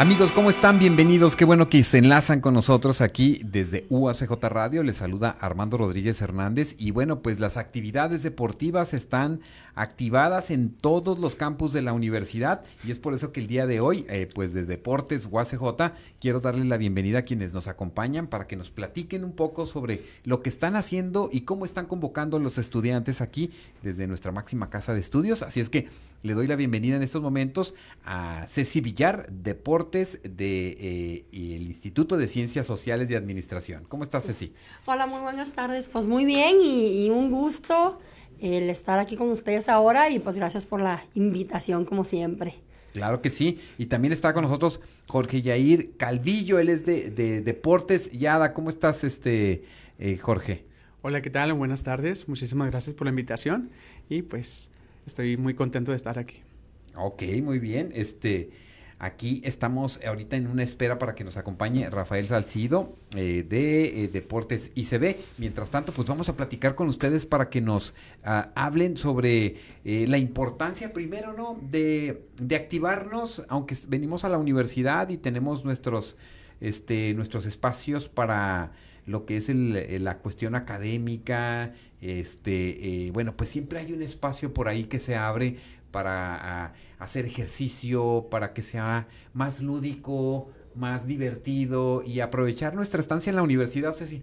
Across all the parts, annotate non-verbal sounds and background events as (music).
Amigos, ¿cómo están? Bienvenidos. Qué bueno que se enlazan con nosotros aquí desde UACJ Radio. Les saluda Armando Rodríguez Hernández. Y bueno, pues las actividades deportivas están activadas en todos los campus de la universidad. Y es por eso que el día de hoy, eh, pues desde Deportes UACJ, quiero darle la bienvenida a quienes nos acompañan para que nos platiquen un poco sobre lo que están haciendo y cómo están convocando a los estudiantes aquí desde nuestra máxima casa de estudios. Así es que le doy la bienvenida en estos momentos a Ceci Villar, Deportes del de, eh, el Instituto de Ciencias Sociales y Administración. ¿Cómo estás, Ceci? Hola, muy buenas tardes. Pues muy bien y, un gusto el estar aquí con ustedes ahora y pues gracias por la invitación como siempre. Claro que sí. Y también está con nosotros Jorge Yair Calvillo, él es de, Deportes Yada. ¿Cómo estás, este eh, Jorge? Hola, ¿qué tal? Buenas tardes. Muchísimas gracias por la invitación y pues estoy muy contento de estar aquí. Ok, muy bien. Este, Aquí estamos ahorita en una espera para que nos acompañe Rafael Salcido eh, de eh, Deportes ICB. Mientras tanto, pues vamos a platicar con ustedes para que nos ah, hablen sobre eh, la importancia, primero, ¿no? De, de, activarnos, aunque venimos a la universidad y tenemos nuestros, este, nuestros espacios para lo que es la cuestión académica, este, bueno, pues siempre hay un espacio por ahí que se abre para hacer ejercicio, para que sea más lúdico, más divertido y aprovechar nuestra estancia en la universidad, Ceci.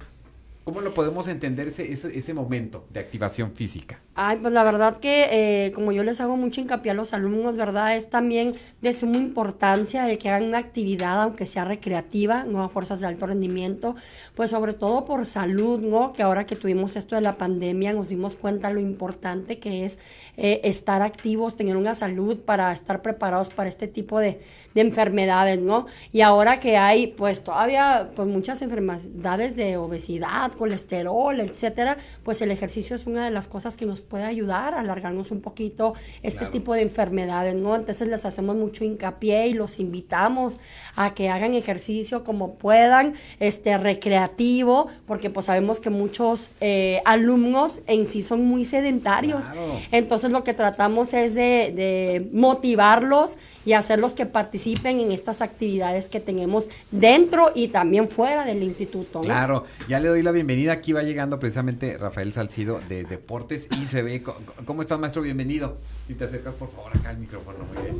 ¿Cómo lo podemos entender ese, ese, momento de activación física? Ay, pues la verdad que eh, como yo les hago mucho hincapié a los alumnos, ¿verdad? Es también de suma importancia el que hagan una actividad, aunque sea recreativa, no a fuerzas de alto rendimiento, pues sobre todo por salud, ¿no? Que ahora que tuvimos esto de la pandemia nos dimos cuenta lo importante que es eh, estar activos, tener una salud para estar preparados para este tipo de, de enfermedades, ¿no? Y ahora que hay pues todavía pues muchas enfermedades de obesidad, colesterol, etcétera, pues el ejercicio es una de las cosas que nos puede ayudar a alargarnos un poquito este tipo de enfermedades, ¿no? Entonces les hacemos mucho hincapié y los invitamos a que hagan ejercicio como puedan, este recreativo, porque pues sabemos que muchos eh, alumnos en sí son muy sedentarios. Entonces lo que tratamos es de, de motivarlos y hacerlos que participen en estas actividades que tenemos dentro y también fuera del instituto. Claro, ya le doy la bienvenida bienvenida. Aquí va llegando precisamente Rafael Salcido de Deportes y se ve. ¿Cómo estás, maestro? Bienvenido. Si te acercas, por favor, acá al micrófono. Muy bien.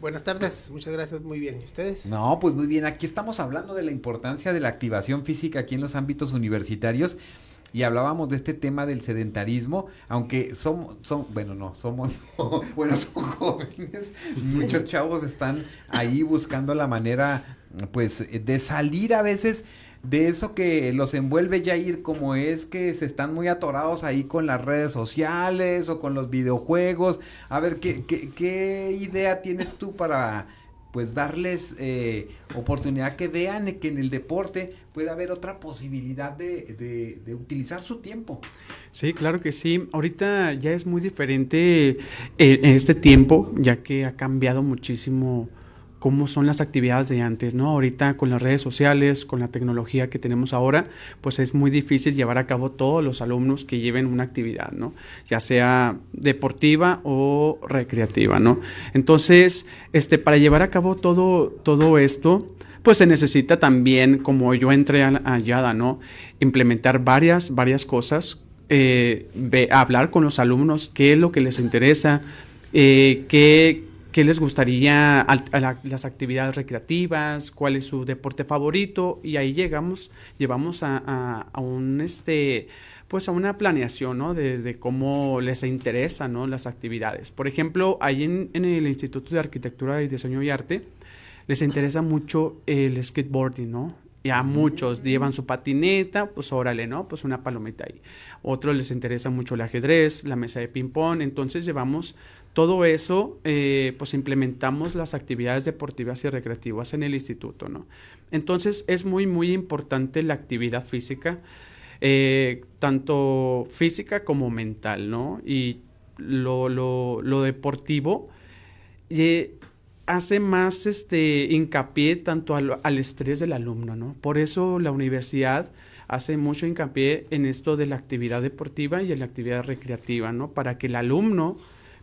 Buenas tardes, muchas gracias, muy bien. ¿Y ustedes? No, pues muy bien. Aquí estamos hablando de la importancia de la activación física aquí en los ámbitos universitarios y hablábamos de este tema del sedentarismo, aunque somos, son, bueno, no, somos, (laughs) bueno, son jóvenes, muchos chavos están ahí buscando la manera, pues, de salir a veces de eso que los envuelve ya ir como es que se están muy atorados ahí con las redes sociales o con los videojuegos. A ver, ¿qué, qué, idea tienes tú para pues darles eh, oportunidad que vean que en el deporte puede haber otra posibilidad de, de, utilizar su tiempo. Sí, claro que sí. Ahorita ya es muy diferente eh, en este tiempo, ya que ha cambiado muchísimo cómo son las actividades de antes, ¿no? Ahorita con las redes sociales, con la tecnología que tenemos ahora, pues es muy difícil llevar a cabo todos los alumnos que lleven una actividad, ¿no? Ya sea deportiva o recreativa, ¿no? Entonces, este, para llevar a cabo todo, todo esto, pues se necesita también, como yo entré a, Yada, ¿no? Implementar varias, varias cosas, eh, hablar con los alumnos, qué es lo que les interesa, eh, qué qué les gustaría a, las actividades recreativas, cuál es su deporte favorito y ahí llegamos, llevamos a, un este pues a una planeación ¿no? de, cómo les interesan ¿no? las actividades. Por ejemplo, ahí en, el Instituto de Arquitectura y Diseño y Arte les interesa mucho el skateboarding, ¿no? Ya muchos llevan su patineta, pues órale, ¿no? Pues una palomita ahí. Otros les interesa mucho el ajedrez, la mesa de ping-pong. Entonces llevamos todo eso, eh, pues implementamos las actividades deportivas y recreativas en el instituto, ¿no? Entonces es muy, muy importante la actividad física, eh, tanto física como mental, ¿no? Y lo, lo, lo deportivo eh, hace más este, hincapié tanto al, al, estrés del alumno, ¿no? Por eso la universidad hace mucho hincapié en esto de la actividad deportiva y en la actividad recreativa, ¿no? Para que el alumno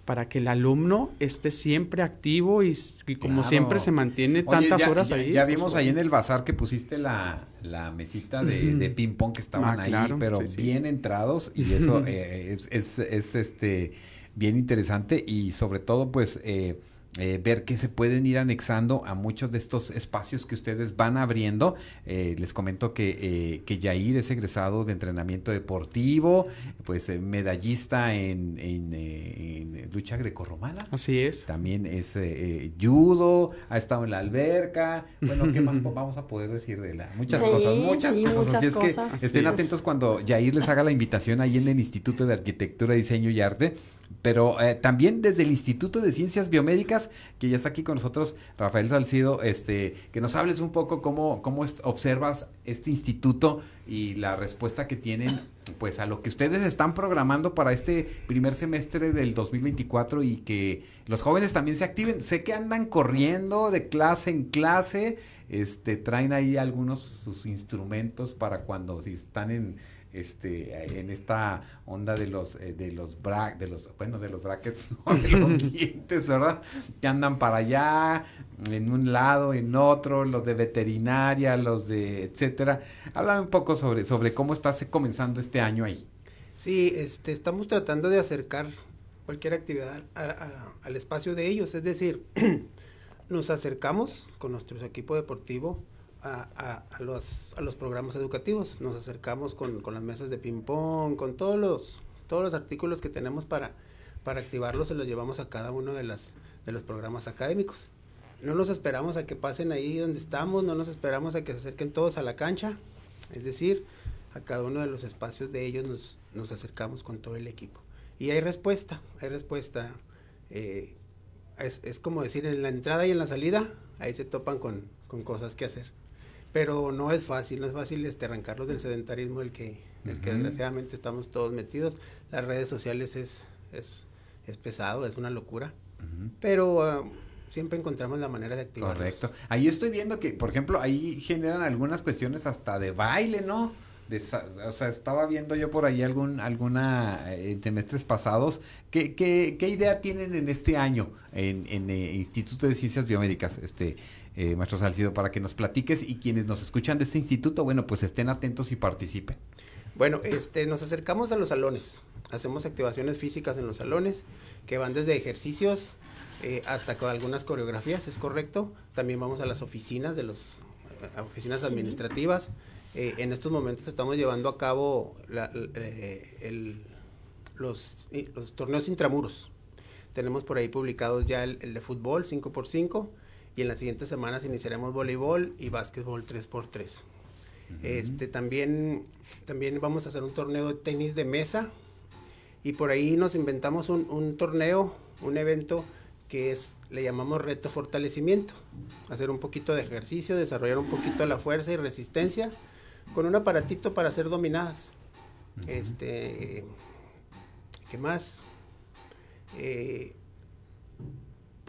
para que el alumno esté siempre activo y, como siempre se mantiene tantas horas ahí. Ya pues, vimos ahí en el bazar que pusiste la, mesita de, ping pong que estaban ah, ahí, pero bien entrados y (laughs) eso eh, es, es, es, este bien interesante y sobre todo pues eh, eh, ver que se pueden ir anexando a muchos de estos espacios que ustedes van abriendo. Eh, les comento que, eh, que Yair es egresado de entrenamiento deportivo, pues medallista en, en, lucha grecorromana. Así es. También es judo, ha estado en la alberca. Bueno, ¿qué más (laughs) vamos a poder decir de la? Muchas cosas, muchas cosas. Así es que estén atentos cuando Yair les haga la invitación ahí en el Instituto de Arquitectura, Diseño y Arte, pero también desde el Instituto de Ciencias Biomédicas que ya está aquí con nosotros, Rafael Salcido, este, que nos hables un poco cómo, cómo observas este instituto y la respuesta que tienen pues a lo que ustedes están programando para este primer semestre del 2024 y que los jóvenes también se activen. Sé que andan corriendo de clase en clase, este traen ahí algunos sus instrumentos para cuando si están en este en esta onda de los eh, de los bra de los bueno de los brackets (laughs) de los dientes verdad que andan para allá en un lado en otro los de veterinaria los de etcétera. Habla un poco sobre sobre cómo está comenzando este año ahí. Sí este estamos tratando de acercar cualquier actividad al espacio de ellos. Es decir (clears throat) nos acercamos con nuestro equipo deportivo a, a, los, a los programas educativos. Nos acercamos con, con las mesas de ping-pong, con todos los, todos los artículos que tenemos para, para activarlos, se los llevamos a cada uno de, las, de los programas académicos. No nos esperamos a que pasen ahí donde estamos, no nos esperamos a que se acerquen todos a la cancha, es decir, a cada uno de los espacios de ellos nos, nos acercamos con todo el equipo. Y hay respuesta, hay respuesta. Eh, es, es, como decir, en la entrada y en la salida, ahí se topan con, con cosas que hacer pero no es fácil, no es fácil este, arrancarlos del sedentarismo del que, del que desgraciadamente estamos todos metidos. Las redes sociales es, es, es pesado, es una locura, pero ah, siempre encontramos la manera de activarlos. Correcto. Ahí estoy viendo que, por ejemplo, ahí generan algunas cuestiones hasta de baile, ¿no? De, o sea, estaba viendo yo por ahí algún, alguna eh, en semestres pasados. ¿Qué, qué, qué idea tienen en este año en, en eh, Instituto de Ciencias Biomédicas? Este, eh, maestro Salcido, para que nos platiques y quienes nos escuchan de este instituto, bueno, pues estén atentos y participen. Bueno, este, nos acercamos a los salones, hacemos activaciones físicas en los salones, que van desde ejercicios eh, hasta con algunas coreografías, es correcto. También vamos a las oficinas de los eh, oficinas administrativas. Eh, en estos momentos estamos llevando a cabo los, los, torneos intramuros. Tenemos por ahí publicados ya el, el de fútbol 5x5 y en las siguientes semanas iniciaremos voleibol y básquetbol 3x3. Este, también, también vamos a hacer un torneo de tenis de mesa y por ahí nos inventamos un, torneo, un evento que es, le llamamos reto fortalecimiento. Hacer un poquito de ejercicio, desarrollar un poquito la fuerza y resistencia con un aparatito para ser dominadas. Este, ¿qué más? Eh,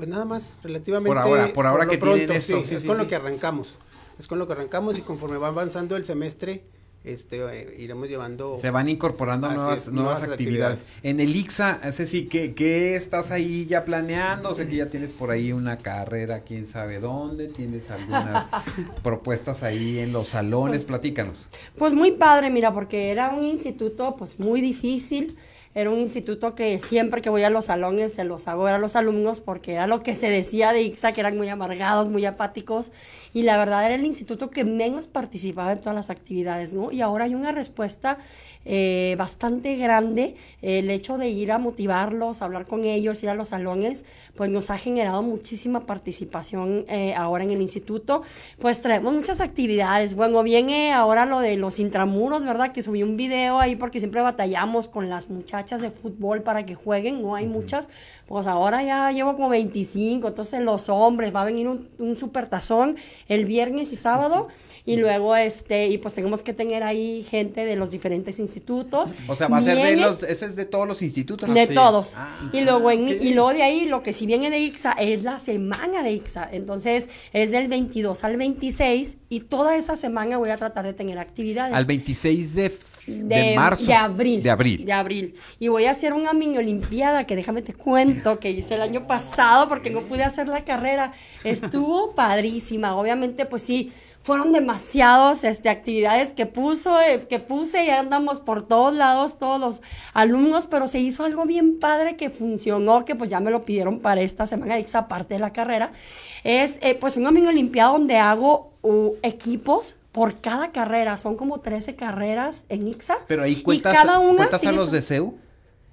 pues nada más, relativamente. Por ahora, por ahora que tienen eso. es con lo que arrancamos. Es con lo que arrancamos y conforme va avanzando el semestre, este eh, iremos llevando se van incorporando nuevas, nuevas, actividades. en el IXA sí que qué estás ahí ya planeando sé que ya tienes por ahí una carrera quién sabe dónde tienes algunas (laughs) propuestas ahí en los salones pues, platícanos pues muy padre mira porque era un instituto pues muy difícil era un instituto que siempre que voy a los salones se los hago ver a los alumnos porque era lo que se decía de IXA, que eran muy amargados, muy apáticos. Y la verdad era el instituto que menos participaba en todas las actividades, ¿no? Y ahora hay una respuesta eh, bastante grande. El hecho de ir a motivarlos, hablar con ellos, ir a los salones, pues nos ha generado muchísima participación eh, ahora en el instituto. Pues traemos muchas actividades. Bueno, viene ahora lo de los intramuros, ¿verdad? Que subí un video ahí porque siempre batallamos con las muchachas muchachas de fútbol para que jueguen, no hay muchas. Pues ahora ya llevo como 25, entonces los hombres, va a venir un, un supertazón el viernes y sábado. Y luego, este, y pues tenemos que tener ahí gente de los diferentes institutos. O sea, va a ser de los, eso es de todos los institutos. de Así todos. Ah, y luego en- ok. y luego de ahí lo que si viene de IXA es la semana de IXA. Entonces es del 22 al 26 y toda esa semana voy a tratar de tener actividades. Al 26 de, de, de, marzo. de abril. De abril. De abril. Y voy a hacer una mini olimpiada que déjame te cuento que hice el año pasado porque no pude hacer la carrera. Estuvo (laughs) padrísima. Obviamente, pues sí, fueron demasiados este, actividades que puso, eh, que puse y andamos por todos lados, todos los alumnos, pero se hizo algo bien padre que funcionó, que pues ya me lo pidieron para esta semana de IXA, aparte de la carrera. Es eh, pues una mini olimpiada donde hago uh, equipos por cada carrera. Son como 13 carreras en IXA. Pero ahí Y cuentas, cada una cuentas a los de CEU.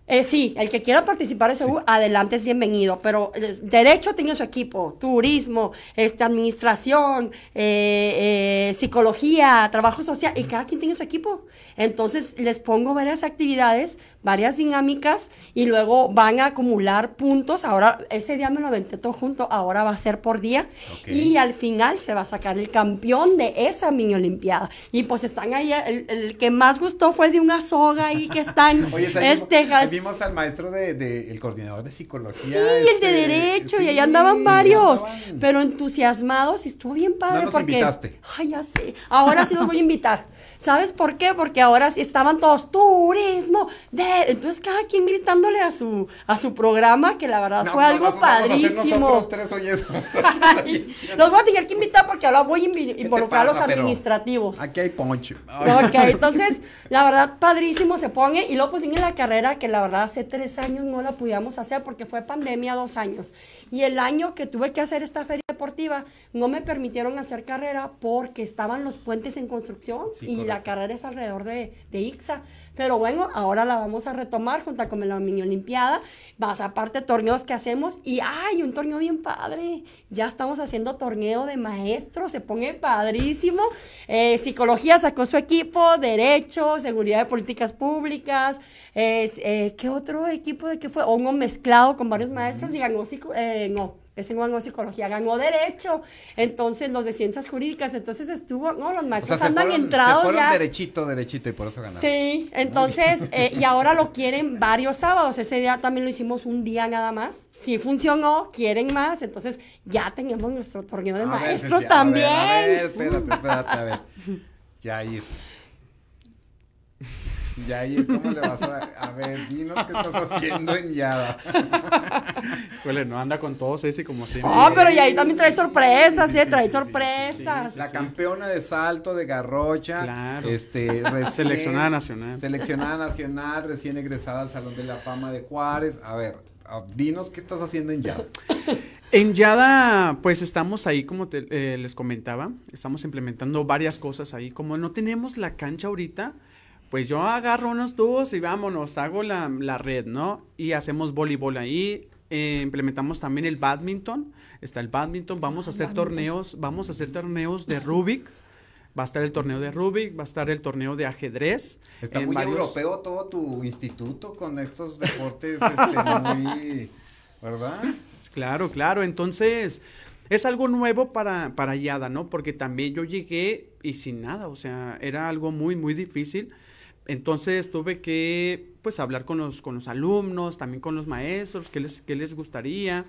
Eh, sí, el que quiera participar de SEU, adelante es bienvenido, pero eh, derecho tiene su equipo, turismo, este, administración, eh, eh, psicología, trabajo social, y cada quien tiene su equipo. Entonces les pongo varias actividades, varias dinámicas, y luego van a acumular puntos. Ahora, ese día me lo aventé todo junto, ahora va a ser por día, y al final se va a sacar el campeón de esa mini olimpiada. Y pues están ahí, el, el que más gustó fue de una soga ahí que están, (laughs) Oye, este, vimos al maestro de, de- el coordinador de psicología. Sí, el de este, derecho, y ahí andaban varios, andaban. pero entusiasmados y estuvo bien padre No nos porque... invitaste. Ay, ya sé. Ahora sí los voy a invitar. ¿Sabes por qué? Porque ahora sí estaban todos turismo, de... entonces cada quien gritándole a su a su programa que la verdad No, fue no, algo nos vamos a hacer padrísimo. nosotros tres, (laughs) los voy a tener que invitar porque ahora voy a involucrar a los administrativos. Aquí hay poncho. Ok, entonces, la verdad, padrísimo se pone. Y luego pues viene la carrera que la verdad hace tres años no la pudimos hacer porque fue pandemia dos años. Y el año que tuve que hacer esta feria deportiva, no me permitieron hacer carrera porque estaban los puentes en construcción Sí, y la carrera es alrededor de, de IXA. Pero bueno, ahora la vamos a retomar junto con la mini olimpiada, más aparte torneos que hacemos y hay un torneo bien padre. Ya estamos haciendo torneo de maestros, se pone padrísimo. Eh, psicología sacó su equipo, derecho, seguridad de políticas públicas. es, eh, ¿Qué otro equipo de qué fue? Uno mezclado con varios maestros y ganó eh, no, ese no ganó psicología, ganó derecho. Entonces los de ciencias jurídicas, entonces estuvo, no, los O sea, maestros se andan fueron, entrados se fueron ya. derechito, derechito y por eso ganaron. Sí, entonces, eh, y ahora lo quieren varios sábados. Ese día también lo hicimos un día nada más. Sí funcionó, quieren más. Entonces, ya tenemos nuestro torneo de A ver, maestros Ceci, a ver, también. A ver, espérate, espérate, a ver. (laughs) Yair. Yair, ¿cómo le vas a.? A ver, dinos qué estás haciendo en Yada. (laughs) Híjole, no anda con todos ese como siempre. Oh, pero y ahí también trae sorpresas, Sí, ¿eh? sí, Trae sí, sí, sorpresas. La campeona de salto de Garrocha. Claro. Este, (laughs) recién- Seleccionada nacional. Seleccionada nacional, recién egresada al Salón de la Fama de Juárez. A ver, dinos qué estás haciendo en Yada. En Yada, pues estamos ahí, como te- eh, les comentaba, estamos implementando varias cosas ahí. Como no tenemos la cancha ahorita, pues yo agarro unos tubos y vámonos, hago la, la red, ¿no? Y hacemos voleibol ahí. eh, implementamos también el badminton. Está el badminton. Vamos a hacer torneos, vamos a hacer torneos de Rubik. Va a estar el torneo de Rubik, va a estar el torneo de ajedrez. Está en muy varios- europeo todo tu instituto con estos deportes este, muy. (laughs) ¿Verdad? Claro, claro. Entonces, es algo nuevo para, para Yada, ¿no? Porque también yo llegué y sin nada, o sea, era algo muy, muy difícil. Entonces tuve que, pues, hablar con los, con los alumnos, también con los maestros, qué les, qué les gustaría.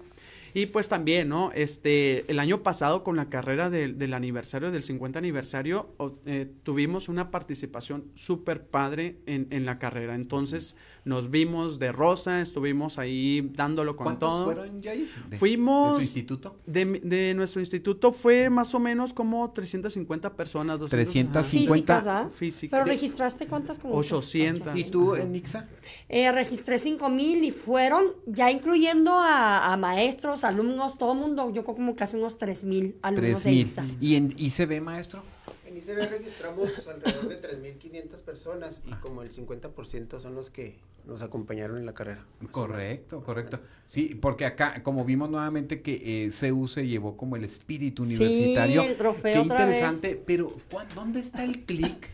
Y pues también, ¿no? Este, el año pasado con la carrera del- del aniversario, del 50 aniversario, eh, tuvimos una participación súper padre en, en la carrera. Entonces nos vimos de rosa, estuvimos ahí dándolo con ¿Cuántos todo. fueron, Jair? De- Fuimos- ¿De tu instituto? De, mi- de nuestro instituto fue más o menos como 350 personas. 200, 350. Físicas. Físicas. Pero De- registraste cuántas como 800. ¿Y tú en Nixa? Eh, registré 5 mil y fueron, ya incluyendo a, a maestros, alumnos, todo el mundo, yo creo como casi unos 3 mil alumnos de 3000. IXA. ¿Y en ICB, maestro? En ICB registramos alrededor de 3.500 personas y como el 50% son los que nos acompañaron en la carrera. Correcto, correcto. Sí, porque acá, como vimos nuevamente que eh, CU se llevó como el espíritu Sí, universitario. el trofeo Qué otra vez. interesante, pero ¿cuán- ¿dónde está el clic?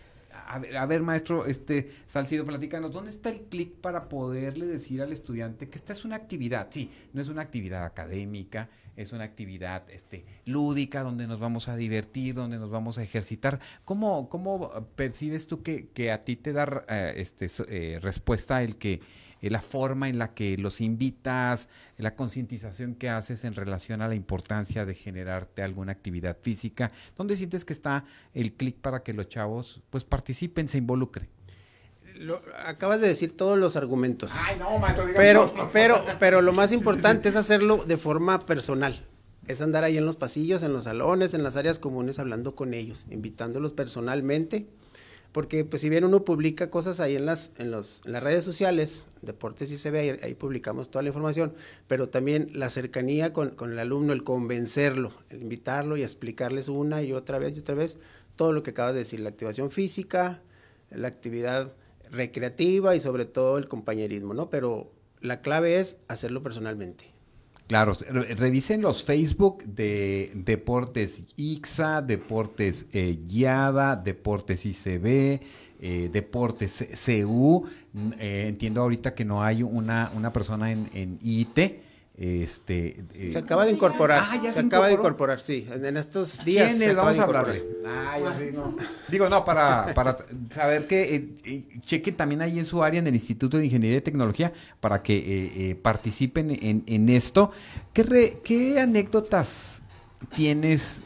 a, ver, a ver, maestro, este, Salcido, platícanos, ¿dónde está el clic para poderle decir al estudiante que esta es una actividad? Sí, no es una actividad académica, es una actividad este, lúdica donde nos vamos a divertir, donde nos vamos a ejercitar. ¿Cómo, cómo percibes tú que, que a ti te da eh, este, eh, respuesta el que eh, la forma en la que los invitas, la concientización que haces en relación a la importancia de generarte alguna actividad física? ¿Dónde sientes que está el clic para que los chavos pues participen, se involucren? Lo, acabas de decir todos los argumentos. Ay, no, maestro, pero, pero, pero lo más importante es hacerlo de forma personal. Es andar ahí en los pasillos, en los salones, en las áreas comunes, hablando con ellos, invitándolos personalmente. Porque pues si bien uno publica cosas ahí en las, en los, en las redes sociales, Deportes y se ve, ahí, publicamos toda la información, pero también la cercanía con, con el alumno, el convencerlo, el invitarlo y explicarles una y otra vez y otra vez todo lo que acabas de decir, la activación física, la actividad recreativa y sobre todo el compañerismo, ¿no? Pero la clave es hacerlo personalmente. Claro, revisen los Facebook de Deportes IXA, Deportes eh, Guiada, Deportes ICB, eh, Deportes CU. Eh, entiendo ahorita que no hay una, una persona en, en IT este, eh, se acaba de incorporar. Ah, ya se, acaba de incorporar, sí. En, estos días. ¿Quién Vamos a hablarle. Ah, no. Digo, no, para, para saber que eh, eh, chequen también ahí en su área, en el Instituto de Ingeniería y Tecnología, para que participen en, en, esto. ¿Qué, ¿Qué anécdotas tienes,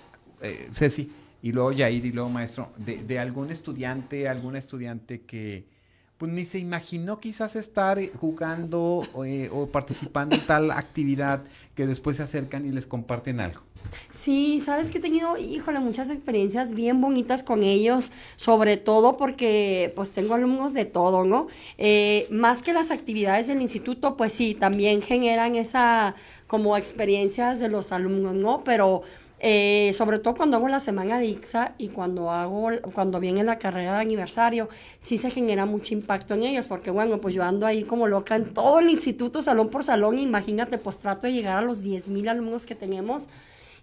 Ceci? Y luego Yair y luego maestro, de, de algún estudiante, alguna estudiante que pues ni se imaginó quizás estar eh, jugando eh, o participando en tal actividad que después se acercan y les comparten algo. Sí, sabes que he tenido, híjole, muchas experiencias bien bonitas con ellos, sobre todo porque pues tengo alumnos de todo, ¿no? Eh, más que las actividades del instituto, pues sí, también generan esa como experiencias de los alumnos, ¿no? Pero eh, sobre todo cuando hago la semana de IXA y cuando hago, cuando viene la carrera de aniversario, sí se genera mucho impacto en ellos, porque bueno, pues yo ando ahí como loca en todo el instituto, salón por salón, imagínate, pues trato de llegar a los 10 mil alumnos que tenemos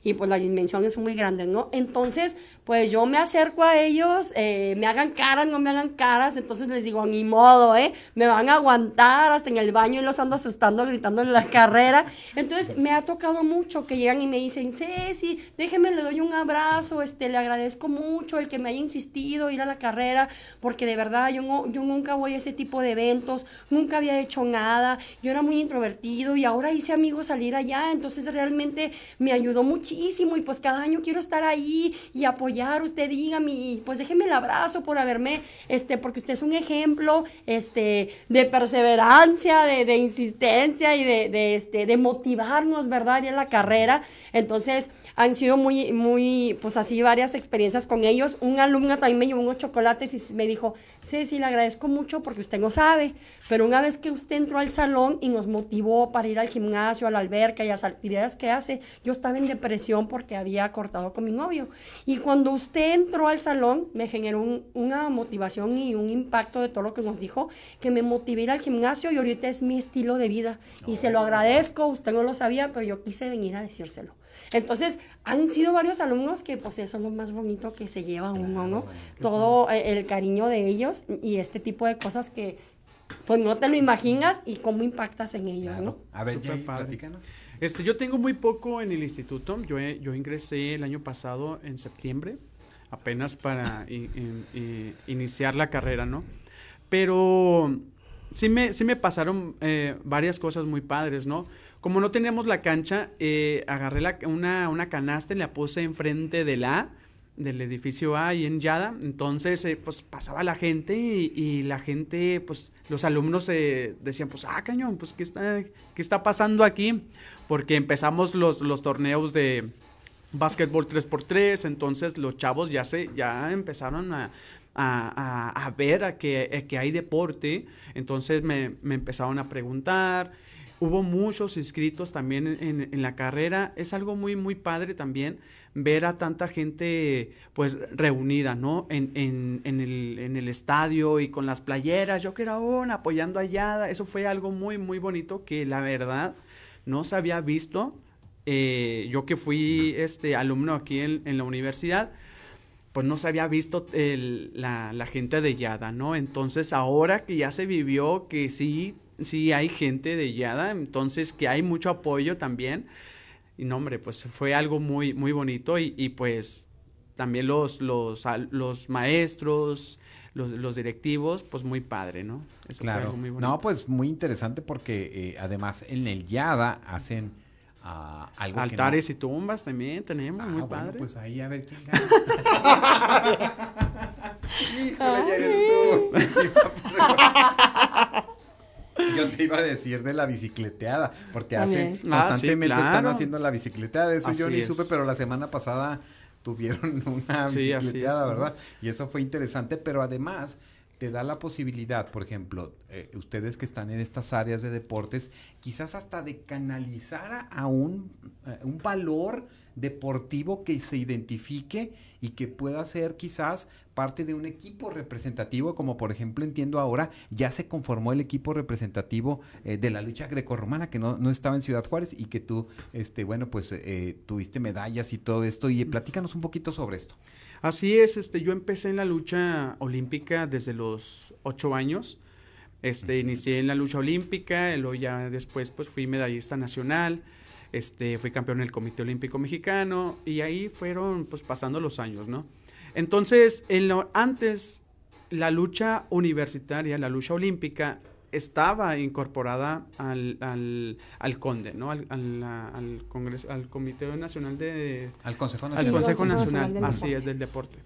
y pues la dimensión es muy grande, ¿no? Entonces, pues yo me acerco a ellos, eh, me hagan caras, no me hagan caras, entonces les digo, ni modo, ¿eh? Me van a aguantar hasta en el baño y los ando asustando, gritando en la carrera. Entonces, me ha tocado mucho que llegan y me dicen, Ceci, déjeme, le doy un abrazo, este, le agradezco mucho el que me haya insistido ir a la carrera, porque de verdad yo, no, yo nunca voy a ese tipo de eventos, nunca había hecho nada, yo era muy introvertido y ahora hice amigos salir allá, entonces realmente me ayudó muchísimo y pues cada año quiero estar ahí y apoyar, usted dígame y pues déjeme el abrazo por haberme, este, porque usted es un ejemplo, este, de perseverancia, de, insistencia y de, de, este, de motivarnos, ¿verdad? Y en la carrera. Entonces, han sido muy, muy, pues así varias experiencias con ellos. Un alumno también me llevó unos chocolates y me dijo, sí, sí, le agradezco mucho porque usted no sabe, pero una vez que usted entró al salón y nos motivó para ir al gimnasio, a la alberca y a las actividades que hace, yo estaba en depresión porque había cortado con mi novio. Y cuando usted entró al salón, me generó una motivación y un impacto de todo lo que nos dijo, que me motivé a ir al gimnasio y ahorita es mi estilo de vida. Y se lo agradezco, usted no lo sabía, pero yo quise venir a decírselo. Entonces, han sido varios alumnos que pues eso es lo más bonito que se lleva uno, ¿no? Todo eh, el cariño de ellos y este tipo de cosas que pues no te lo imaginas y cómo impactas en ellos, ¿no? A ver, ya platícanos. Este, yo tengo muy poco en el instituto. Yo, yo ingresé el año pasado en septiembre, apenas para iniciar la carrera, ¿no? Pero sí me, sí me pasaron eh, varias cosas muy padres, ¿no? Como no teníamos la cancha, eh, agarré una, una, canasta y la puse enfrente del A, del edificio A y en Yada. Entonces, eh, pues pasaba la gente y, la gente, pues los alumnos eh, decían, pues, ah, cañón, pues, ¿qué está, qué está pasando aquí? Porque empezamos los, los torneos de básquetbol 3x3, entonces los chavos ya, se, ya empezaron a, a, ver a que, que, hay deporte, entonces me, me empezaron a preguntar Hubo muchos inscritos también en, la carrera. Es algo muy, muy padre también ver a tanta gente pues reunida, ¿no? En, el, estadio y con las playeras, yo que era una, apoyando allá. Eso fue algo muy, muy bonito que la verdad no se había visto. Eh, yo que fui este alumno aquí en, la universidad, pues no se había visto el, la, la, gente de Yada, ¿no? Entonces ahora que ya se vivió que sí, sí hay gente de Yada, entonces que hay mucho apoyo también. Y no, hombre, pues fue algo muy, muy bonito y, y pues también los, los, los maestros, los, los, directivos, pues muy padre, ¿no? Eso claro. Fue algo muy bonito. No, pues muy interesante porque eh, además en el Yada hacen uh, algo Altares no... y tumbas también tenemos, ah, muy bueno, padre. pues ahí a ver quién gana. (laughs) (laughs) Híjole, ya eres tú. (laughs) Yo te iba a decir de la bicicleteada, porque hacen Ah, constantemente sí, claro. están haciendo la bicicleteada. Eso Así yo ni es. supe, pero la semana pasada tuvieron (laughs) una bicicleteada. ¿verdad? Y eso fue interesante, pero además te da la posibilidad, por ejemplo, eh, ustedes que están en estas áreas de deportes, quizás hasta de canalizar a, a un, eh, un valor deportivo que se identifique y que pueda ser quizás parte de un equipo representativo, como por ejemplo entiendo ahora, ya se conformó el equipo representativo eh, de la lucha grecorromana que no, no estaba en Ciudad Juárez y que tú, este, bueno, pues eh, tuviste medallas y todo esto. Y platícanos un poquito sobre esto. Así es, este, yo empecé en la lucha olímpica desde los ocho años. Este, inicié en la lucha olímpica, luego ya después pues fui medallista nacional, este, fui campeón del Comité Olímpico Mexicano y ahí fueron pues pasando los años, ¿no? Entonces, en lo, antes la lucha universitaria, la lucha olímpica estaba incorporada al, al, al CONDE, ¿no? Al, al, al Congreso, al Comité Nacional de... Al Consejo Al Nacional. Consejo Nacional, así Deporte. es, del deporte.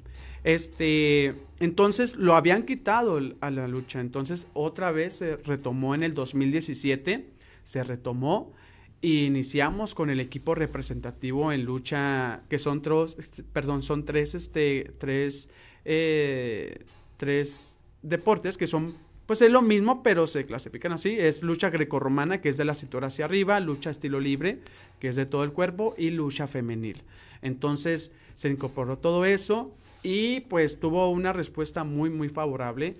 Este, entonces lo habían quitado el- a la lucha, entonces otra vez se retomó en el 2017, se retomó y iniciamos con el equipo representativo en lucha, que son tres, perdón, son tres, este, tres, eh, tres deportes que son, pues es lo mismo, pero se clasifican así, es lucha grecorromana, que es de la cintura hacia arriba, lucha estilo libre, que es de todo el cuerpo, y lucha femenil. Entonces se incorporó todo eso y pues tuvo una respuesta muy, muy favorable.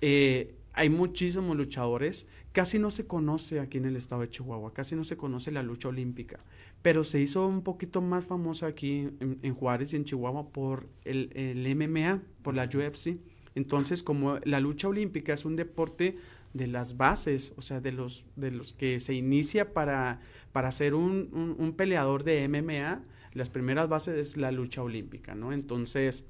Eh, hay muchísimos luchadores, casi no se conoce aquí en el estado de Chihuahua, casi no se conoce la lucha olímpica, pero se hizo un poquito más famosa aquí en, en Juárez y en Chihuahua por el, el MMA, por la UFC. Entonces, como la lucha olímpica es un deporte de las bases, o sea, de los, de los que se inicia para, para ser un, un- un peleador de MMA, las primeras bases es la lucha olímpica, ¿no? Entonces,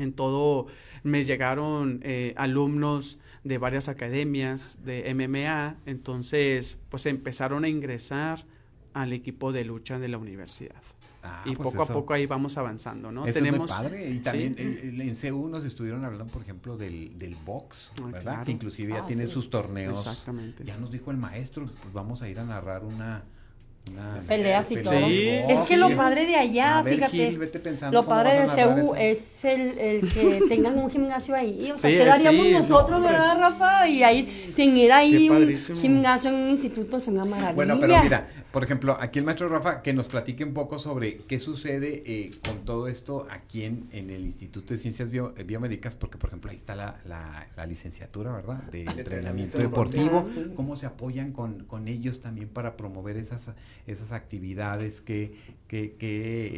en todo me llegaron eh, alumnos de varias academias de MMA, entonces pues empezaron a ingresar al equipo de lucha de la universidad. Ah, y pues poco eso- a poco ahí vamos avanzando, ¿no? Eso Tenemos es muy padre. Y sí. también en, en CU nos estuvieron hablando, por ejemplo, del, del box, Ah, ¿verdad? claro. Que inclusive ya Ah, tienen sí. sus torneos. Exactamente. Ya nos dijo el maestro, pues vamos a ir a narrar una... Peleas y todo. Es que lo padre de allá, ver, fíjate. Gil, vete pensando Lo padre de CEU es el, el que (laughs) tengan un gimnasio ahí. O sea, Sí, ¿qué daríamos sí, no, nosotros, verdad, Rafa? Y ahí tener ahí un gimnasio en un instituto es una maravilla. Bueno, pero mira, por ejemplo, aquí el maestro Rafa, que nos platique un poco sobre qué sucede eh, con todo esto aquí en, en el Instituto de Ciencias Bio- eh, Biomédicas, porque, por ejemplo, ahí está la, la- la licenciatura, ¿verdad? De (laughs) entrenamiento deportivo. deportivo. Ah, sí. ¿Cómo se apoyan con, con ellos también para promover esas, esas actividades? ¿Qué,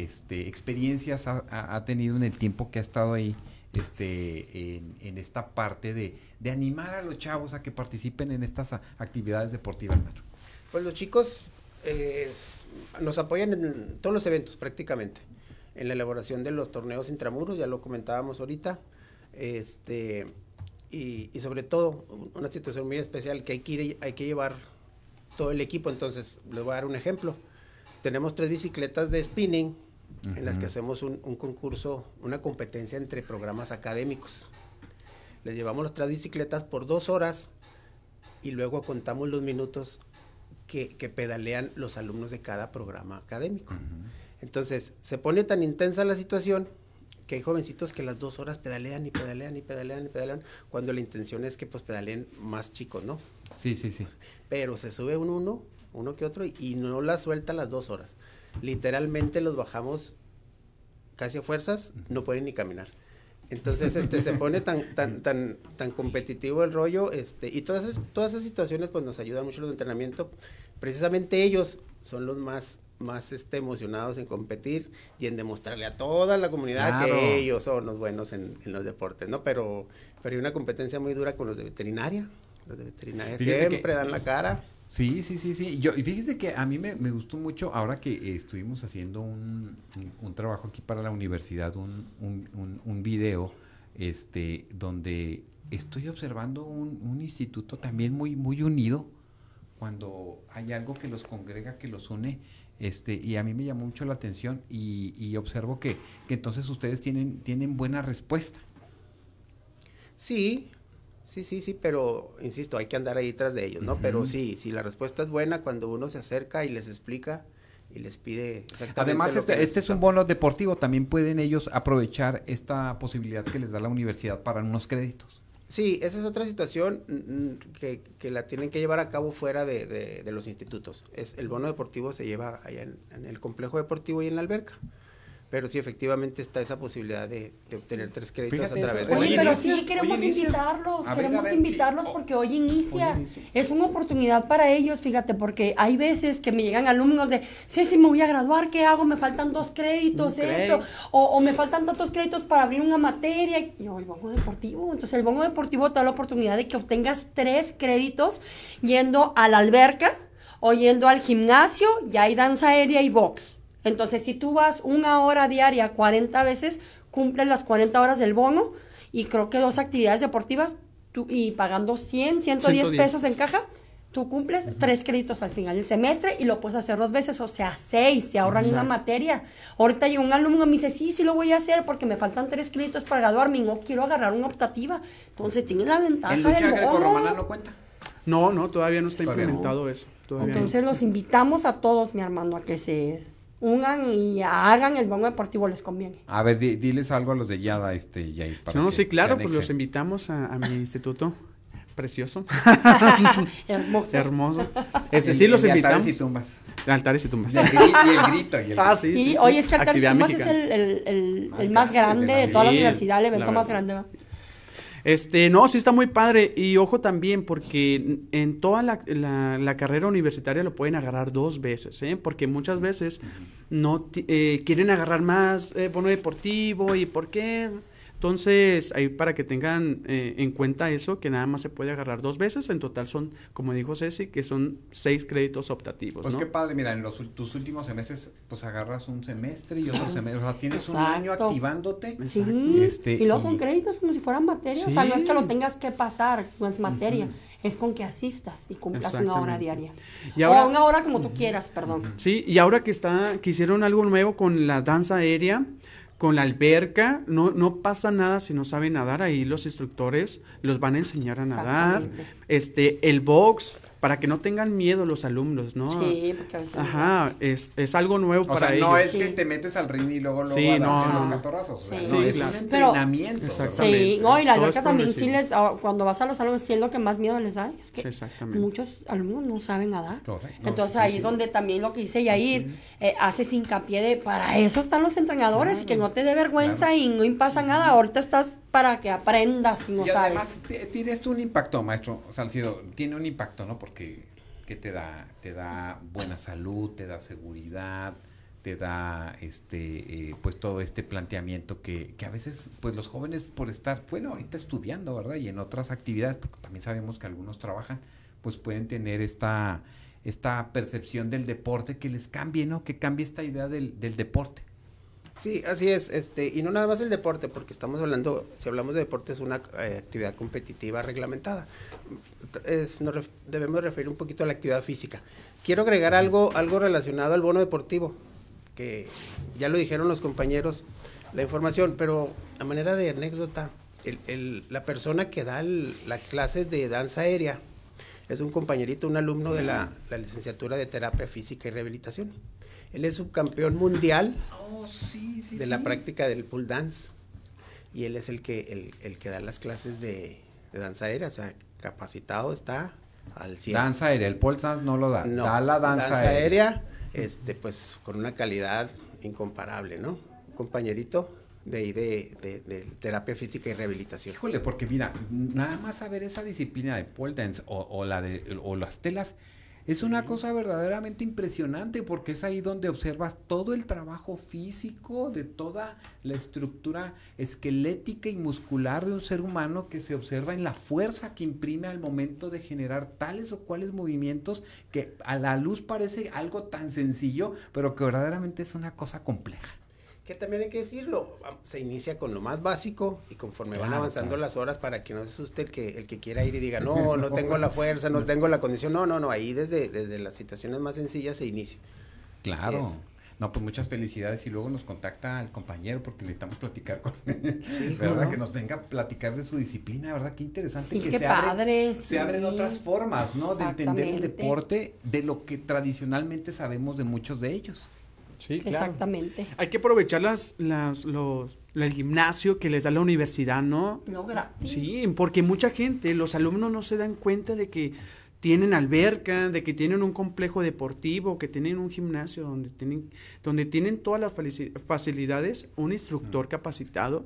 este, experiencias ha, ha- tenido en el tiempo que ha estado ahí? Este, en, en esta parte de, de animar a los chavos a que participen en estas actividades deportivas, maestro. Pues los chicos eh, nos apoyan en todos los eventos prácticamente. En la elaboración de los torneos intramuros, ya lo comentábamos ahorita. Este, y, y sobre todo, una situación muy especial que hay que, ir- hay que llevar todo el equipo. Entonces, les voy a dar un ejemplo. Tenemos tres bicicletas de spinning en las que hacemos un, un concurso, una competencia entre programas académicos. Les llevamos las tres bicicletas por dos horas y luego contamos los minutos que, que pedalean los alumnos de cada programa académico. Entonces, se pone tan intensa la situación que hay jovencitos que las dos horas pedalean y pedalean y pedalean y pedalean, cuando la intención es que pues pedaleen más chicos, ¿no? Sí, sí, sí. Pero se sube un uno, uno que otro, y no la suelta las dos horas. Literalmente los bajamos casi a fuerzas, no pueden ni caminar. Entonces, este, se pone tan, tan, tan, tan competitivo el rollo, este, y todas esas, todas esas situaciones, pues, nos ayudan mucho los entrenamiento. Precisamente ellos son los más, más este, emocionados en competir y en demostrarle a toda la comunidad Claro. que ellos son los buenos en, en los deportes, ¿no? Pero, pero hay una competencia muy dura con los de veterinaria. Los de veterinaria Fíjese siempre que- dan la cara. Sí, sí, sí, sí. Yo, y fíjese que a mí me, me gustó mucho ahora que eh, estuvimos haciendo un, un- un trabajo aquí para la universidad, un, un, un, un video, este, donde estoy observando un, un instituto también muy, muy unido, cuando hay algo que los congrega, que los une, este, y a mí me llamó mucho la atención y, y observo que, que entonces ustedes tienen, tienen buena respuesta. Sí, sí, sí, sí, pero insisto, hay que andar ahí tras de ellos, ¿no? Pero sí, si la respuesta es buena cuando uno se acerca y les explica y les pide exactamente Además, este, este es un bono deportivo, también pueden ellos aprovechar esta posibilidad que les da la universidad para unos créditos. Sí, esa es otra situación mm, que, que la tienen que llevar a cabo fuera de, de- los institutos. Es El bono deportivo se lleva allá en el complejo deportivo y en la alberca. Pero sí, efectivamente está esa posibilidad de, de obtener tres créditos Fíjate a eso. través de... Oye, pero sí queremos invitarlos, ver, queremos ver, invitarlos sí. Porque hoy inicia. Hoy inicia. Es una oportunidad para ellos, fíjate, porque hay veces que me llegan alumnos de, sí, sí, me voy a graduar, ¿qué hago? Me faltan dos créditos, esto, crédito. o, o me faltan tantos créditos para abrir una materia. Y yo, el bono deportivo. Entonces, el bono deportivo te da la oportunidad de que obtengas tres créditos yendo a la alberca o yendo al gimnasio, ya hay danza aérea y box. Entonces, si tú vas una hora diaria 40 veces, cumples las 40 horas del bono y creo que dos actividades deportivas tú- y pagando 100, 110 110. pesos en caja, tú cumples tres créditos al final del semestre y lo puedes hacer dos veces, o sea, seis, se ahorran una Exacto. materia. Ahorita llegó un alumno y me dice, sí, sí lo voy a hacer porque me faltan tres créditos para graduarme y no quiero agarrar una optativa. Entonces, tiene la ventaja ¿En lucha del grecorromana no cuenta? No, no, todavía no está Todavía no. implementado eso. Todavía no. Entonces los invitamos a todos, mi hermano, a que se unan y hagan el bono deportivo, les conviene. A ver, di- diles algo a los de Yada, este, Yair. para No, no, sí, claro, pues los invitamos a, a mi instituto precioso, (laughs) Hermoso. hermoso. (laughs) Ese sí los invitamos. Altares y tumbas. Altares y tumbas. Y el grito. Y el grito, y el Ah, sí, Y sí. oye, es que Altares Actividad Tumbas es el, el- el- Más el más grande de toda la universidad, el evento más grande. Este, no, sí está muy padre. Y ojo también, porque en toda la, la- la carrera universitaria lo pueden agarrar dos veces, ¿eh? Porque muchas veces no eh, quieren agarrar más eh, bono deportivo y por qué. Entonces, ahí para que tengan eh, en cuenta eso, que nada más se puede agarrar dos veces. En total son, como dijo Ceci, que son seis créditos optativos, Pues ¿no? qué padre, mira, en los, tus últimos semestres, pues agarras un semestre y otro semestre, o sea, tienes un año activándote. Sí, Este, y luego y- con créditos como si fueran materia. O sea, no es que lo Sí. tengas que pasar, no es materia. Es con que asistas y cumplas una hora diaria. Y ahora- o una hora como tú quieras, perdón. Sí, y ahora que está, que hicieron algo nuevo con la danza aérea, con la alberca, no, no pasa nada si no saben nadar, ahí los instructores los van a enseñar a nadar. Este, el box, para que no tengan miedo los alumnos, ¿no? Sí, porque a veces. Ajá, es, es algo nuevo O para sea, ellos. no es Sí. que te metes al ring y luego luego Sí, a no, los catorrazos. O sea, Sí. no, es claro. un Pero- entrenamiento. Exactamente. Sí, no, y la Todo alberca también sí les, ah, cuando vas a los salones, sí es lo que más miedo les da, es que Sí, exactamente. muchos alumnos no saben nadar. Correcto. Entonces ahí sí, es donde también lo que dice Yair, eh, haces hincapié de, para eso están los entrenadores y que no te dé vergüenza y no pasa nada, ahorita estás para que aprendas si no y sabes. además tiene esto un impacto, maestro Salcido, tiene un impacto, ¿no? Porque que te da, te da buena salud, te da seguridad, te da este, eh, pues todo este planteamiento que, que a veces, pues los jóvenes por estar, bueno, ahorita estudiando, ¿verdad? Y en otras actividades, porque también sabemos que algunos trabajan, pues pueden tener esta, esta percepción del deporte que les cambie, ¿no? Que cambie esta idea del, del deporte. Sí, así es, este, y no nada más el deporte, porque estamos hablando, si hablamos de deporte es una eh, actividad competitiva reglamentada. Es- nos ref- debemos referir un poquito a la actividad física. Quiero agregar algo, algo relacionado al bono deportivo, que ya lo dijeron los compañeros, la información, pero a manera de anécdota, el- el- la persona que da el- la clase de danza aérea es un compañerito, un alumno de la, la licenciatura de terapia física y rehabilitación. Él es subcampeón mundial Oh, sí, sí, de la práctica del pool dance y él es el que el, el que da las clases de, de danza aérea, o sea, capacitado está al 100. Danza aérea, el pole dance no lo da, No, da la danza, aérea. aérea, este pues con una calidad incomparable, ¿no? Un compañerito de ahí de, de- de terapia física y rehabilitación. Híjole, porque mira, nada más saber esa disciplina de pole dance o, o la de o las telas Es una cosa verdaderamente impresionante porque es ahí donde observas todo el trabajo físico de toda la estructura esquelética y muscular de un ser humano que se observa en la fuerza que imprime al momento de generar tales o cuales movimientos que a la luz parece algo tan sencillo, pero que verdaderamente es una cosa compleja. Que también hay que decirlo, se inicia con lo más básico y conforme van avanzando claro. las horas para que no se asuste el que, el que quiera ir y diga, no, no tengo la fuerza, no (laughs) tengo la condición. No, no, no, ahí desde, desde las situaciones más sencillas se inicia. Claro. No, pues muchas felicidades y luego nos contacta el compañero porque necesitamos platicar con él, Sí, (laughs) ¿verdad? Que nos venga a platicar de su disciplina, ¿verdad? Qué interesante Sí, que qué se abren- padre, se abren otras formas, ¿no? De entender el deporte de lo que tradicionalmente sabemos de muchos de ellos. Sí, claro. Exactamente. Hay que aprovechar las, las, los, el gimnasio que les da la universidad, ¿no? No gratis. Sí, porque mucha gente, los alumnos no se dan cuenta de que tienen alberca, de que tienen un complejo deportivo, que tienen un gimnasio donde tienen, donde tienen todas las facilidades, un instructor capacitado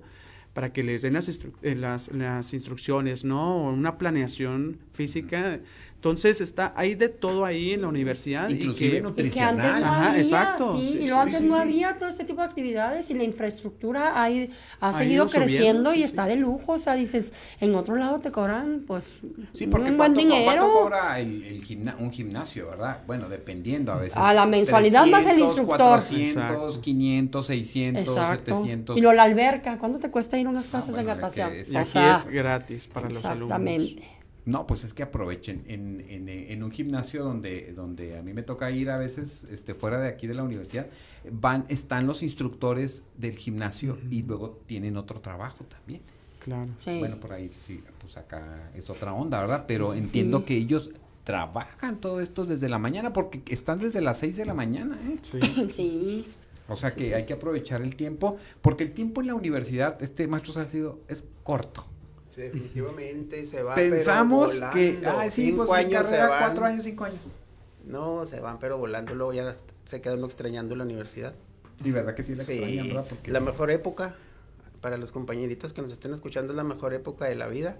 para que les den las, instru- eh, las, las instrucciones, ¿no? O Una planeación física. Entonces está, hay de todo ahí en la universidad. Inclusive y que, Y que antes nutricional. no Ajá, había, exacto. sí, Sí, y sí, antes sí, no sí. había todo este tipo de actividades y la infraestructura ha, ha Ha seguido creciendo sí, y sí. está de lujo, o sea, dices, en otro lado te cobran, pues, Sí, porque un buen ¿cuánto, dinero. cuánto cobra el, el gimna- un gimnasio, verdad? Bueno, dependiendo a veces. A la mensualidad más el 300, instructor. 400, Exacto. 500, 600, Exacto. 700. Y lo la alberca, ¿cuánto te cuesta ir a unas Ah, clases bueno, de natación? y O aquí sea, es gratis para los alumnos. exactamente. No, pues es que aprovechen. En, en, en un gimnasio donde, donde a mí me toca ir a veces, este, fuera de aquí de la universidad, van, están los instructores del gimnasio y luego tienen otro trabajo también. Claro. Sí. Bueno, por ahí sí, pues acá es otra onda, ¿verdad? Pero entiendo Sí. que ellos trabajan todo esto desde la mañana porque están desde las 6 de la mañana, ¿eh? Sí. (laughs) Sí, O sea que hay que aprovechar el tiempo, porque el tiempo en la universidad, este maestro Salcido, es corto. Definitivamente se va. Pensamos pero que, ah, sí, pues mi carrera, van. cuatro años, cinco años. No, se van, pero volando, luego ya se queda uno extrañando la universidad. Y verdad que sí la Sí, extrañan, ¿verdad? Porque la mejor época para los compañeritos que nos estén escuchando es la mejor época de la vida.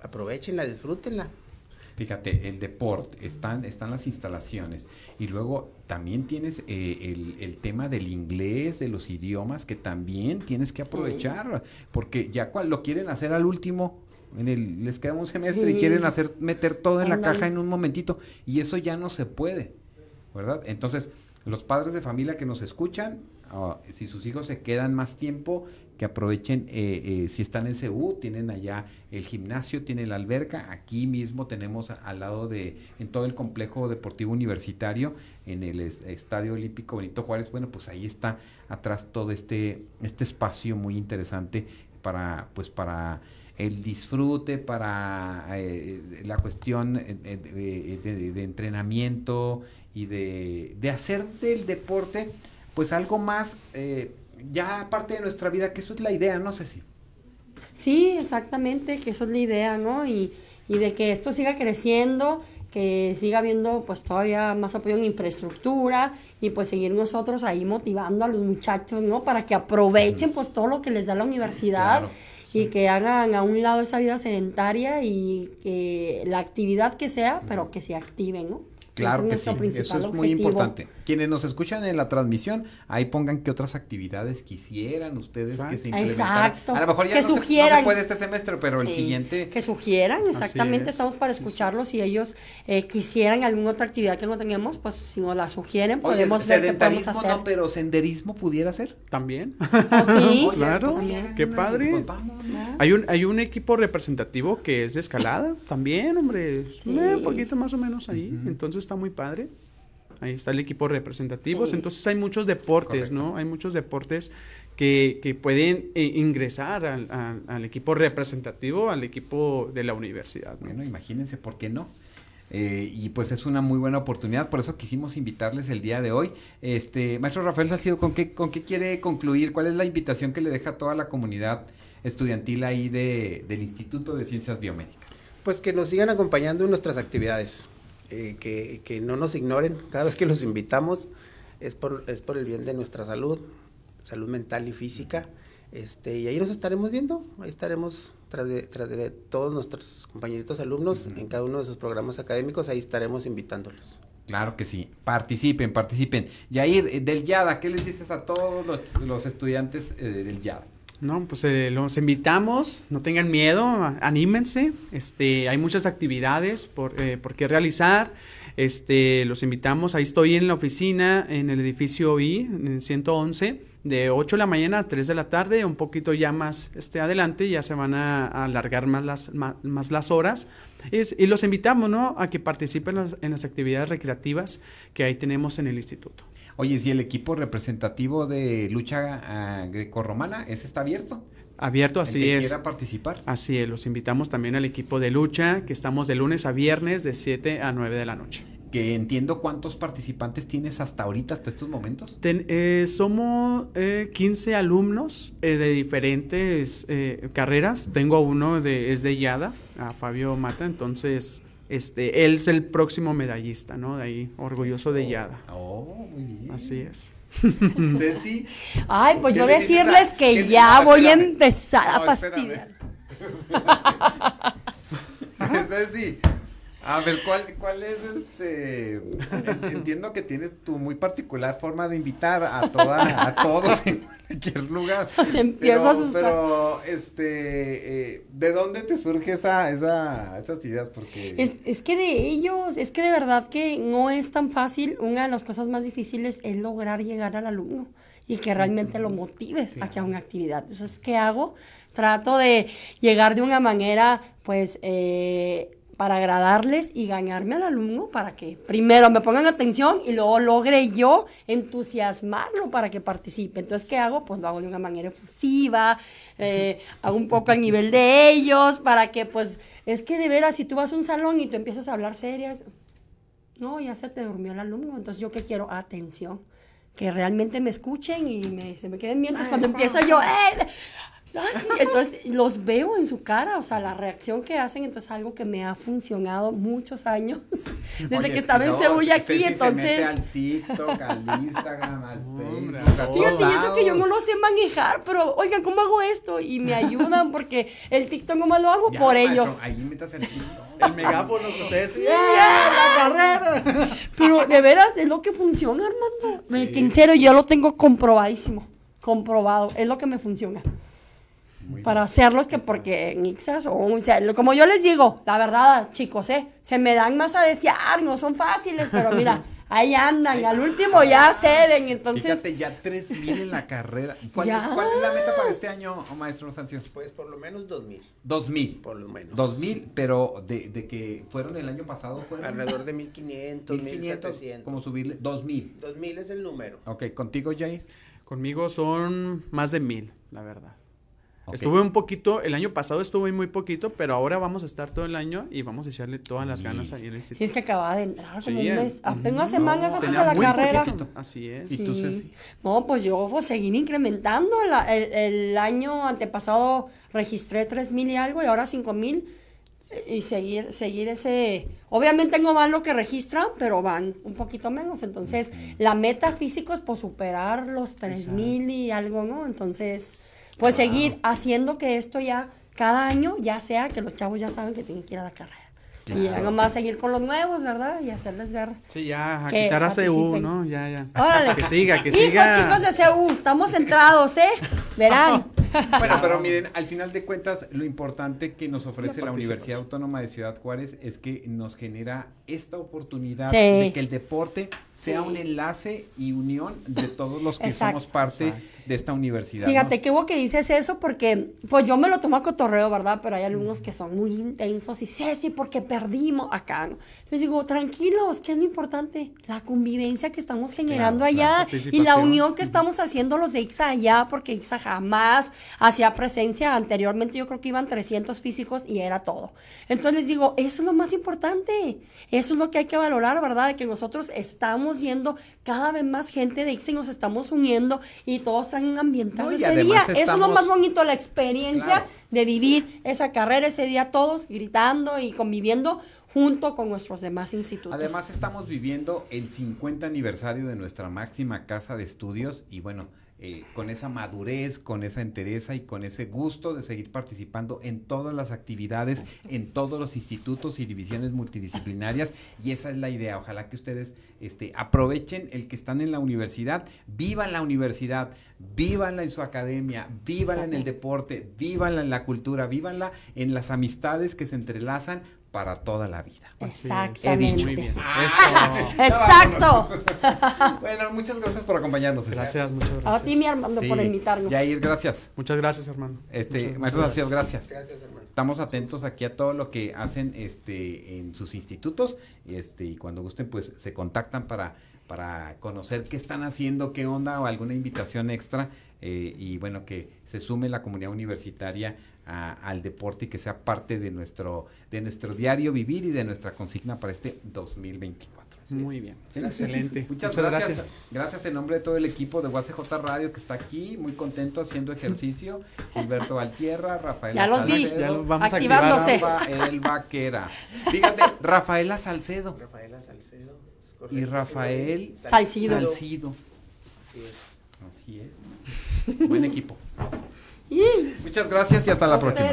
Aprovechenla, disfrútenla. Fíjate, el deporte, están, están las instalaciones y luego también tienes eh, el, el tema del inglés, de los idiomas, que también tienes que aprovechar, porque ya cual lo quieren hacer al último, en el, les queda un semestre y quieren hacer, meter todo en la caja en un momentito y eso ya no se puede, ¿verdad? Entonces, los padres de familia que nos escuchan, ah, si sus hijos se quedan más tiempo, que aprovechen, eh, eh, si están en CU, tienen allá el gimnasio, tienen la alberca, aquí mismo tenemos al lado de, en todo el complejo deportivo universitario, en el es- Estadio Olímpico Benito Juárez, bueno, pues ahí está atrás todo este, este espacio muy interesante para, pues para el disfrute, para eh, la cuestión de, entrenamiento y de, de hacer del deporte, pues algo más, ya parte de nuestra vida, que eso es la idea, no sé si. Sí, exactamente, que eso es la idea, ¿no? Y, y de que esto siga creciendo, que siga habiendo pues todavía más apoyo en infraestructura y pues seguir nosotros ahí motivando a los muchachos, ¿no? Para que aprovechen pues todo lo que les da la universidad Claro, y que hagan a un lado esa vida sedentaria y que la actividad que sea, pero que se activen, ¿no? Claro que sí, eso es muy objetivo. importante. Quienes nos escuchan en la transmisión, ahí pongan qué otras actividades quisieran ustedes que se implementaran. Exacto. A lo mejor ya Que no se, no se puede este semestre, pero el Sí, siguiente... Que sugieran, exactamente, es. estamos para escucharlos. Si ellos eh, quisieran alguna otra actividad que no tengamos, pues si nos la sugieren, Oye, podemos ver qué podemos sedentarismo hacer. no, pero senderismo pudiera ser. También. (laughs) Sí. Oye, Claro, pues sí, hagan qué padre. pues, vamos, ¿no? Hay un, hay un equipo representativo que es de escalada también, hombre. Sí. Eh, un poquito más o menos ahí. Entonces está muy padre. Ahí está el equipo representativo. Sí. Entonces hay muchos deportes, Correcto. ¿no? Hay muchos deportes que, que pueden eh, ingresar al, al- al equipo representativo, al equipo de la universidad. ¿no? Bueno, imagínense, ¿por qué no? Eh, y pues es una muy buena oportunidad, por eso quisimos invitarles el día de hoy. Este, maestro Rafael Salcido, ¿con qué, ¿con qué quiere concluir? ¿Cuál es la invitación que le deja a toda la comunidad estudiantil ahí de, del Instituto de Ciencias Biomédicas? Pues que nos sigan acompañando en nuestras actividades, eh, que, que no nos ignoren cada vez que los invitamos, es por, es por el bien de nuestra salud, salud mental y física, este, y ahí nos estaremos viendo, ahí estaremos tras de, tras de todos nuestros compañeritos alumnos en cada uno de sus programas académicos, ahí estaremos invitándolos. Claro que sí. Participen, participen. Yair, eh, del YADA, ¿qué les dices a todos los, los estudiantes eh, del YADA? No, pues eh, los invitamos, no tengan miedo, anímense. Este, hay muchas actividades por, eh, por qué realizar. Este, los invitamos, ahí estoy en la oficina, en el edificio I, en el 111, de 8 de la mañana a 3 de la tarde, un poquito ya más este, adelante, ya se van a, alargar más las, más, las horas. Y los invitamos, ¿no? A que participen en las actividades recreativas que ahí tenemos en el instituto. Oye, si el equipo representativo de lucha ah, grecorromana, ¿ese está abierto? Abierto, El así que es. quiera participar. Así es, los invitamos también al equipo de lucha, que estamos de lunes a viernes de 7 a 9 de la noche. Que entiendo cuántos participantes tienes hasta ahorita, hasta estos momentos. Ten- eh, somos eh, 15 alumnos eh, de diferentes eh, carreras. Tengo a uno de, es de YADA, a Fabio Mata, entonces este, él es el próximo medallista, ¿no? De ahí, orgulloso de YADA. Oh, muy bien. Así es. Ceci. Ay, pues ¿Qué yo decirles que ya voy a empezar a No, fastidiar. (laughs) Ceci. A ver, ¿cuál, cuál es este? en- Entiendo que tienes tu muy particular forma de invitar a toda, a todos en cualquier lugar. (laughs) Se empieza pero, a asustar. Pero, este, eh, ¿de dónde te surge esa, esa, esas ideas? Porque Es, es que de ellos, es que de verdad que no es tan fácil. Una de las cosas más difíciles es lograr llegar al alumno y que realmente lo motives a que haga una actividad. Entonces, ¿qué hago? Trato de llegar de una manera, pues, eh, para agradarles y ganarme al alumno para que primero me pongan atención y luego logre yo entusiasmarlo para que participe. Entonces, ¿qué hago? Pues lo hago de una manera efusiva, eh, hago un poco al nivel de ellos para que, pues, es que de veras, si tú vas a un salón y tú empiezas a hablar serias, no, ya se te durmió el alumno. Entonces, ¿yo qué quiero? Atención. Que realmente me escuchen y me, se me queden mientras cuando empiezo yo, ¡eh! Ah, sí, Entonces, los veo en su cara, o sea, la reacción que hacen, entonces algo que me ha funcionado muchos años, (laughs) desde Oye, que es estaba en Seúl y aquí, se mete entonces... al TikTok, al Instagram, al (laughs) Facebook, a Fíjate, y eso que yo no lo sé manejar, pero oigan, ¿cómo hago esto? Y me ayudan porque el TikTok nomás lo hago Ya, por maestro, ellos. Ahí metas el TikTok. El megáfono, ustedes. (laughs) Pero de veras es lo que funciona, Armando. Que en serio, yo lo tengo comprobadísimo. Comprobado. Es lo que me funciona. Para hacerlos que porque en Ixas o, o sea, como yo les digo, la verdad, chicos, eh, se me dan más a desear, no son fáciles, pero mira, (laughs) ahí andan, y al último ya ceden, entonces Fíjate, ya 3000 en la carrera. ¿Cuál, Ya. ¿Cuál es la meta para este año, oh, maestro Sanción? Pues por lo menos dos mil, 2000. por lo menos. 2000, pero de, de que fueron el año pasado, fueron Alrededor de 1500, 1500. 1700. Como subirle 2000. 2000 es el número. Ok, contigo, Jair. Conmigo son más de mil, la verdad. Ok. Estuve un poquito, el año pasado estuve muy poquito, pero ahora vamos a estar todo el año y vamos a echarle todas las ganas ahí en el instituto. si es que acababa de entrar como Sí, un mes, apenas ujú. semanas antes de la carrera. poquito. Así es. ¿Y tú, Ceci? No, pues yo pues, seguir incrementando. La- el, el año antepasado registré 3 mil y algo y ahora 5 mil. Y seguir, seguir ese... Obviamente no van lo que registran, pero van un poquito menos. Entonces, la meta físico es pues superar los 3 mil y algo, ¿no? Entonces, pues seguir haciendo que esto ya, cada año, ya sea que los chavos ya saben que tienen que ir a la carrera. Y ya nomás seguir con los nuevos, ¿verdad? Y hacerles ver Sí, ya, a Que quitar a CU. ¿no? Ya, ya. Órale. Que siga, que Hijos, siga. chicos de CEU, estamos centrados, ¿eh? Verán. (laughs) Bueno, pero miren, al final de cuentas, lo importante que nos ofrece la Universidad. Autónoma de Ciudad Juárez es que nos genera esta oportunidad Sí. de que el deporte sea Sí. un enlace y unión de todos los que Exacto. somos parte de esta universidad. Fíjate, ¿no? qué bueno que dices eso porque, pues yo me lo tomo a cotorreo, ¿verdad? Pero hay alumnos que son muy intensos y Ceci, porque perdimos acá, ¿no? Entonces digo, tranquilos, ¿qué es lo importante? La convivencia que estamos generando Claro, allá la y la unión que estamos haciendo los de IXA allá, porque IXA jamás hacía presencia. Anteriormente yo creo que iban 300 físicos y era todo. Entonces les digo, eso es lo más importante. Eso es lo que hay que valorar, ¿verdad? De que nosotros estamos yendo cada vez más gente de IXA y nos estamos uniendo y todos No, y ese día. Eso es lo más bonito, la experiencia Claro. de vivir esa carrera ese día todos gritando y conviviendo junto con nuestros demás institutos. Además estamos viviendo el 50 aniversario de nuestra máxima casa de estudios y bueno, eh, con esa madurez, con esa entereza y con ese gusto de seguir participando en todas las actividades, en todos los institutos y divisiones multidisciplinarias. Y esa es la idea. Ojalá que ustedes este, aprovechen el que están en la universidad, vivan la universidad, vívanla en su academia, vívanla en el deporte, vívanla en la cultura, vívanla en las amistades que se entrelazan para toda la vida. Exactamente. Muy bien. Exacto. (laughs) bueno, muchas gracias por acompañarnos. César. Gracias, muchas gracias. A ti, mi Armando, Sí. por invitarnos. Yair, gracias. Muchas gracias, hermano. Este, Muchas- maestro gracias. Gracias, hermano. Estamos atentos aquí a todo lo que hacen este en sus institutos, este, y cuando gusten, pues se contactan para, para conocer qué están haciendo, qué onda, o alguna invitación extra, eh, y bueno, que se sume la comunidad universitaria a- al deporte y que sea parte de nuestro, de nuestro diario vivir y de nuestra consigna para este 2024. Muy bien. Excelente. (laughs) Muchas, gracias. gracias. en nombre de todo el equipo de UACJ Radio que está aquí, muy contento haciendo ejercicio. (laughs) Gilberto Valtierra, Rafael Ya los vi. Salcedo, Ya los vamos a Activándose. Rafael Vaquera. Fíjate, Rafaela Salcedo Rafaela Salcedo. es y Rafael Salcido. Salcido. Así es. Así es. Buen equipo. Muchas gracias y hasta la próxima.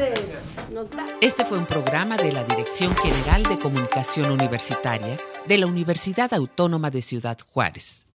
Este fue un programa de la Dirección General de Comunicación Universitaria de la Universidad Autónoma de Ciudad Juárez.